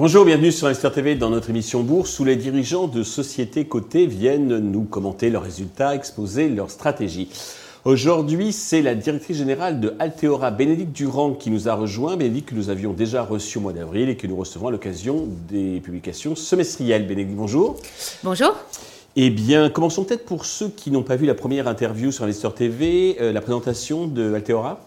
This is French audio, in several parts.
Bonjour, bienvenue sur Investor TV dans notre émission Bourse où les dirigeants de sociétés cotées viennent nous commenter leurs résultats, exposer leurs stratégies. Aujourd'hui, c'est la directrice générale de Alteora, Bénédicte Durand, qui nous a rejoint. Bénédicte que nous avions déjà reçu au mois d'avril et que nous recevons à l'occasion des publications semestrielles. Bénédicte, bonjour. Bonjour. Eh bien, commençons peut-être pour ceux qui n'ont pas vu la première interview sur Investor TV, euh, la présentation de Alteora.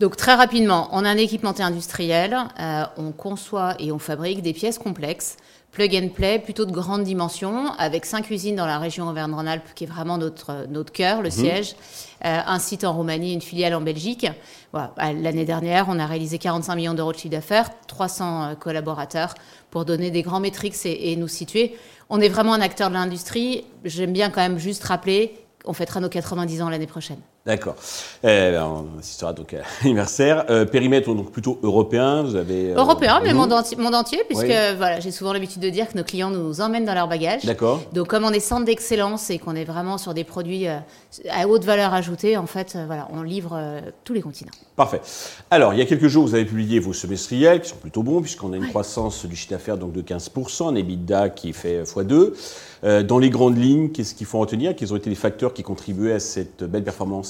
Donc très rapidement, on a un équipementier industriel, euh, on conçoit et on fabrique des pièces complexes, plug and play, plutôt de grande dimension, avec cinq usines dans la région Auvergne-Rhône-Alpes, qui est vraiment notre, notre cœur, le mhm. siège, euh, un site en Roumanie, une filiale en Belgique. Voilà. L'année dernière, on a réalisé 45 millions d'euros de chiffre d'affaires, 300 euh, collaborateurs, pour donner des grands métriques et, et nous situer. On est vraiment un acteur de l'industrie. J'aime bien quand même juste rappeler, on fêtera nos 90 ans l'année prochaine. D'accord. Eh ben, on assistera donc à l'anniversaire. Euh, périmètre donc plutôt européen, vous avez. Euh, européen, mais monde entier, monde entier puisque voilà, j'ai souvent l'habitude de dire que nos clients nous emmènent dans leur bagage. D'accord. Donc comme on est centre d'excellence et qu'on est vraiment sur des produits euh, à haute valeur ajoutée, en fait, voilà, on livre tous les continents. Parfait. Alors, il y a quelques jours, vous avez publié vos semestriels qui sont plutôt bons puisqu'on a une croissance du chiffre d'affaires donc de 15%, un EBITDA qui fait x2. dans les grandes lignes, qu'est-ce qu'il faut retenir Quels ont été les facteurs qui contribuaient à cette belle performance?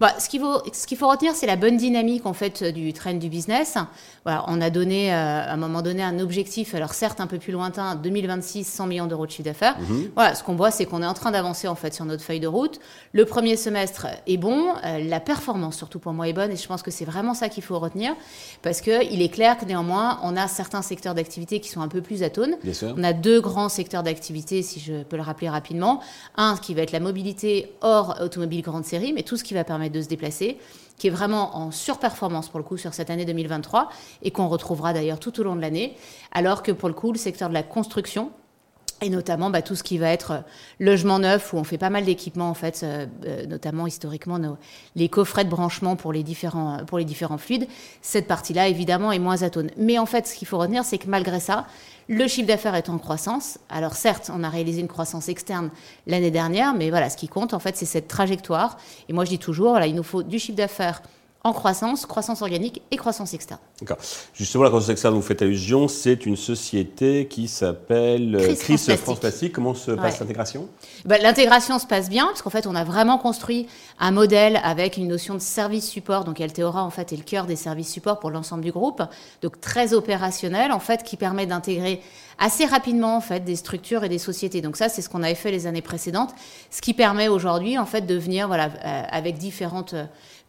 bah, ce qu'il faut, ce qu'il faut retenir, c'est la bonne dynamique en fait du trend du business. Voilà, on a donné euh, à un moment donné un objectif, alors certes un peu plus lointain, 2026, 100 millions d'euros de chiffre d'affaires. Mhm. Voilà, ce qu'on voit, c'est qu'on est en train d'avancer en fait sur notre feuille de route. Le premier semestre est bon, euh, la performance surtout pour moi est bonne, et je pense que c'est vraiment ça qu'il faut retenir, parce que il est clair que néanmoins, on a certains secteurs d'activité qui sont un peu plus atones. On a deux grands secteurs d'activité, si je peux le rappeler rapidement. Un qui va être la mobilité hors automobile grande série, mais tout ce qui va permettre de se déplacer, qui est vraiment en surperformance pour le coup sur cette année 2023 et qu'on retrouvera d'ailleurs tout au long de l'année, alors que pour le coup, le secteur de la construction, et notamment bah, tout ce qui va être euh, logement neuf, où on fait pas mal d'équipements, en fait, euh, euh, notamment historiquement nos, les coffrets de branchement pour les différents, pour les différents fluides. Cette partie-là, évidemment, est moins atone. Mais en fait, ce qu'il faut retenir, c'est que malgré ça, le chiffre d'affaires est en croissance. Alors certes, on a réalisé une croissance externe l'année dernière, mais voilà, ce qui compte, en fait, c'est cette trajectoire. Et moi, je dis toujours, voilà, il nous faut du chiffre d'affaires en croissance, croissance organique et croissance externe. D'accord. Justement, la croissance externe, vous faites allusion, c'est une société qui s'appelle euh, Chris, France, Plastique. Comment se passe l'intégration? Bah, L'intégration se passe bien, parce qu'en fait, on a vraiment construit un modèle avec une notion de service support. Donc, Alteora, en fait, est le cœur des services support pour l'ensemble du groupe. Donc, très opérationnel, en fait, qui permet d'intégrer assez rapidement, en fait, des structures et des sociétés. Donc, ça, c'est ce qu'on avait fait les années précédentes, ce qui permet aujourd'hui, en fait, de venir, voilà, euh, avec différentes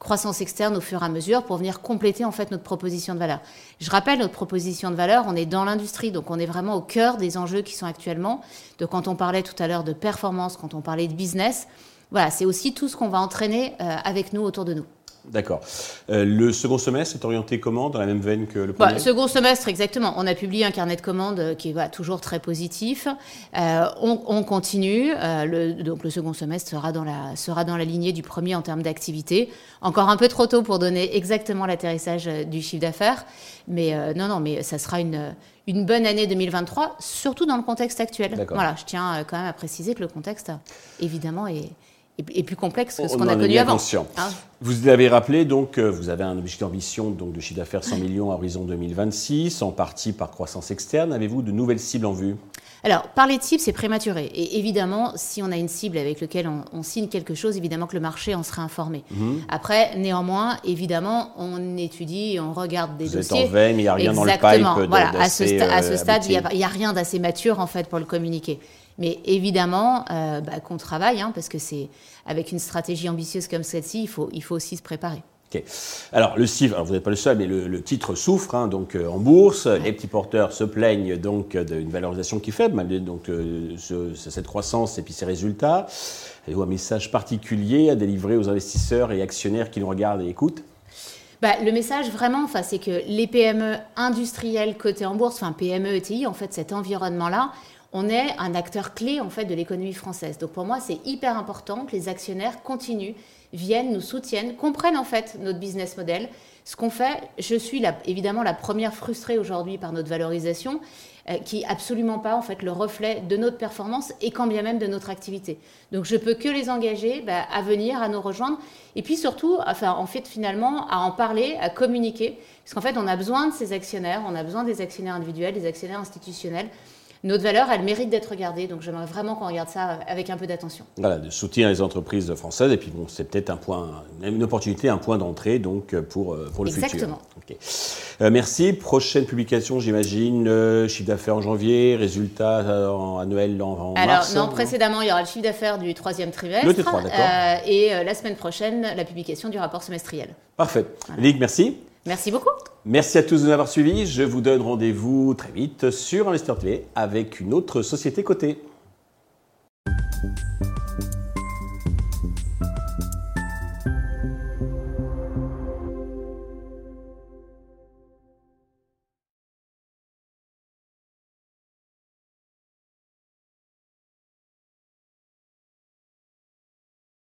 croissance externe au fur et à mesure pour venir compléter en fait notre proposition de valeur. Je rappelle notre proposition de valeur, on est dans l'industrie, donc on est vraiment au cœur des enjeux qui sont actuellement. De quand on parlait tout à l'heure de performance, quand on parlait de business, voilà, c'est aussi tout ce qu'on va entraîner euh, avec nous autour de nous. D'accord. Euh, le second semestre est orienté comment Dans la même veine que le bah, premier? Second semestre, exactement. On a publié un carnet de commandes euh, qui est toujours très positif. Euh, on, continue. le, donc le second semestre sera dans, la, sera dans la lignée du premier en termes d'activité. Encore un peu trop tôt pour donner exactement l'atterrissage du chiffre d'affaires. Mais non, non, mais ça sera une, une bonne année 2023, surtout dans le contexte actuel. Voilà, je tiens quand même à préciser que le contexte, évidemment, est et, plus complexe que ce qu'on a connu avant. Hein vous l'avez rappelé, donc, euh, vous avez un objectif d'ambition donc, de chiffre d'affaires 100 millions à horizon 2026, en partie par croissance externe. Avez-vous de nouvelles cibles en vue? Alors, parler de cible, c'est prématuré. Et évidemment, si on a une cible avec laquelle on, signe quelque chose, évidemment que le marché en serait informé. Mhm. Après, néanmoins, évidemment, on étudie, on regarde des dossiers. Vous êtes en veille, mais il n'y a rien dans le pipe. Voilà, à ce, à ce, stade, il n'y a, a, rien d'assez mature, en fait, pour le communiquer. Mais évidemment, euh, bah, qu'on travaille, hein, parce que c'est avec une stratégie ambitieuse comme celle-ci, il faut, il faut aussi se préparer. Alors le CIF, vous n'êtes pas le seul, mais le, titre souffre hein, donc euh, en bourse. Les petits porteurs se plaignent donc d'une valorisation qui est faible malgré donc euh, cette croissance et puis ces résultats. Avez-vous un message particulier à délivrer aux investisseurs et actionnaires qui nous regardent et écoutent bah, le message vraiment, c'est que les PME industrielles cotées en bourse, enfin PME, ETI, en fait, cet environnement-là, on est un acteur clé en fait de l'économie française. Donc pour moi, c'est hyper important que les actionnaires continuent, viennent, nous soutiennent, comprennent en fait notre business model, Ce qu'on fait, je suis évidemment la première frustrée aujourd'hui par notre valorisation, euh, qui est absolument pas en fait le reflet de notre performance et quand bien même de notre activité. Donc je peux que les engager bah, à venir, à nous rejoindre, et puis surtout, en fait finalement à en parler, à communiquer, parce qu'en fait on a besoin de ces actionnaires, on a besoin des actionnaires individuels, des actionnaires institutionnels notre valeur, elle mérite d'être regardée. Donc j'aimerais vraiment qu'on regarde ça avec un peu d'attention. Voilà, de soutien les entreprises françaises. Et puis bon, c'est peut-être un point, une opportunité, un point d'entrée donc pour, euh, pour le futur. Exactement. Euh, merci. Prochaine publication, j'imagine, euh, chiffre d'affaires en janvier, résultats annuels en, en Alors, mars. non, précédemment, il y aura le chiffre d'affaires du troisième trimestre. Le T3, d'accord. et la semaine prochaine, la publication du rapport semestriel. Parfait. Ligue, merci. Merci beaucoup. Merci à tous de nous avoir suivis. Je vous donne rendez-vous très vite sur Investeur Télé avec une autre société cotée.